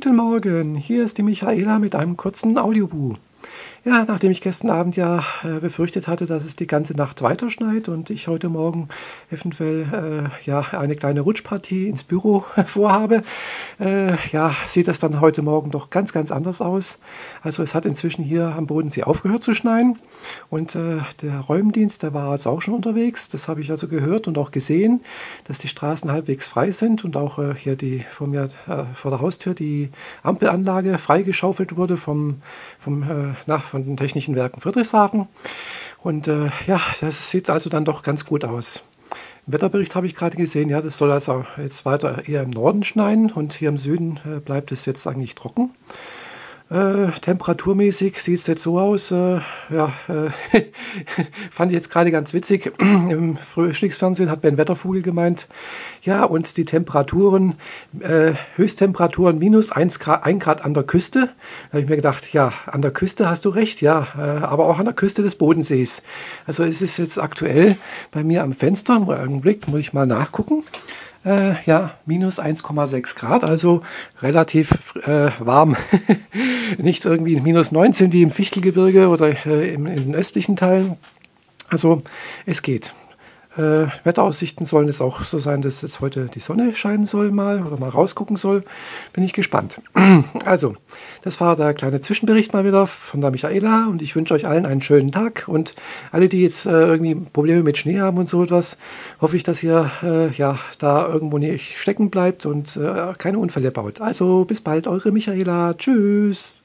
Guten Morgen, hier ist die Michaela mit einem kurzen Audiobuch. Ja, nachdem ich gestern Abend ja äh, befürchtet hatte, dass es die ganze Nacht weiter schneit und ich heute Morgen eventuell äh, ja, eine kleine Rutschpartie ins Büro vorhabe, äh, ja, sieht das dann heute Morgen doch ganz, ganz anders aus. Also es hat inzwischen hier am Bodensee aufgehört zu schneien und äh, der Räumdienst, der war jetzt auch schon unterwegs. Das habe ich also gehört und auch gesehen, dass die Straßen halbwegs frei sind und auch äh, hier die vor mir äh, vor der Haustür die Ampelanlage freigeschaufelt wurde vom, vom nach, von den Technischen Werken Friedrichshafen. Und äh, ja, das sieht also dann doch ganz gut aus. Im Wetterbericht habe ich gerade gesehen, ja, das soll also jetzt weiter eher im Norden schneien und hier im Süden äh, bleibt es jetzt eigentlich trocken. Äh, temperaturmäßig sieht es jetzt so aus. Äh, ja, äh, fand ich jetzt gerade ganz witzig. Im Frühstücksfernsehen hat Ben Wettervogel gemeint, ja, und die Temperaturen, äh, Höchsttemperaturen minus 1 Grad, 1 Grad an der Küste. Da habe ich mir gedacht, ja, an der Küste hast du recht, ja, äh, aber auch an der Küste des Bodensees. Also es ist jetzt aktuell bei mir am Fenster, im Augenblick muss ich mal nachgucken äh, ja, minus 1,6 Grad, also relativ äh, warm. Nicht irgendwie minus 19 wie im Fichtelgebirge oder äh, in den östlichen Teilen. Also es geht. Äh, Wetteraussichten sollen es auch so sein, dass jetzt heute die Sonne scheinen soll mal oder mal rausgucken soll. Bin ich gespannt. Also, das war der kleine Zwischenbericht mal wieder von der Michaela und ich wünsche euch allen einen schönen Tag und alle, die jetzt äh, irgendwie Probleme mit Schnee haben und so etwas, hoffe ich, dass ihr äh, ja da irgendwo nicht stecken bleibt und äh, keine Unfälle baut. Also, bis bald, eure Michaela. Tschüss.